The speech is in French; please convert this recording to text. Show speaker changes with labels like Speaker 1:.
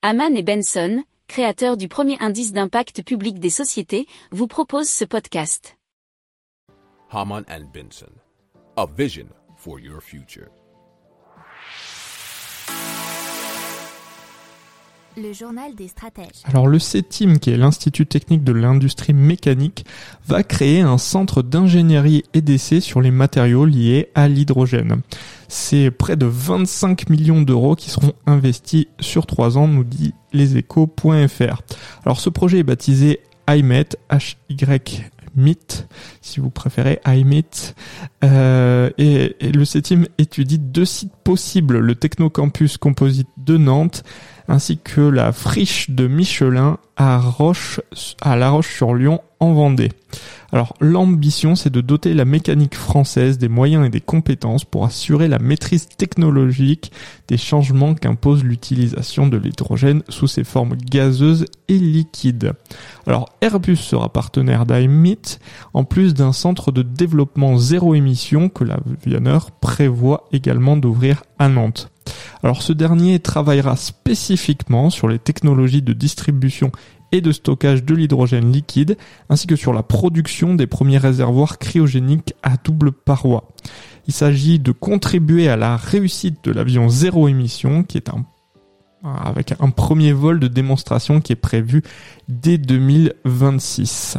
Speaker 1: Haman et Benson, créateurs du premier indice d'impact public des sociétés, vous proposent ce podcast.
Speaker 2: Haman and Benson, a vision for your future.
Speaker 3: Le journal des stratèges.
Speaker 4: Alors le CETIM, qui est l'Institut technique de l'industrie mécanique, va créer un centre d'ingénierie et d'essai sur les matériaux liés à l'hydrogène. C'est près de 25 millions d'euros qui seront investis sur trois ans, nous dit leséchos.fr. Alors ce projet est baptisé IMET, H-Y MIT, si vous préférez, IMIT. Euh, et, le CETIM étudie deux sites possibles, le Technocampus Composite de Nantes ainsi que la friche de Michelin à Roche, à La Roche-sur-Lyon en Vendée. Alors l'ambition c'est de doter la mécanique française des moyens et des compétences pour assurer la maîtrise technologique des changements qu'impose l'utilisation de l'hydrogène sous ses formes gazeuses et liquides. Alors Airbus sera partenaire d'IMIT en plus d'un centre de développement zéro émission que l'avionneur prévoit également d'ouvrir à Nantes. Alors ce dernier travaillera spécifiquement sur les technologies de distribution et de stockage de l'hydrogène liquide, ainsi que sur la production des premiers réservoirs cryogéniques à double paroi. Il s'agit de contribuer à la réussite de l'avion zéro émission, qui est un avec un premier vol de démonstration qui est prévu dès 2026.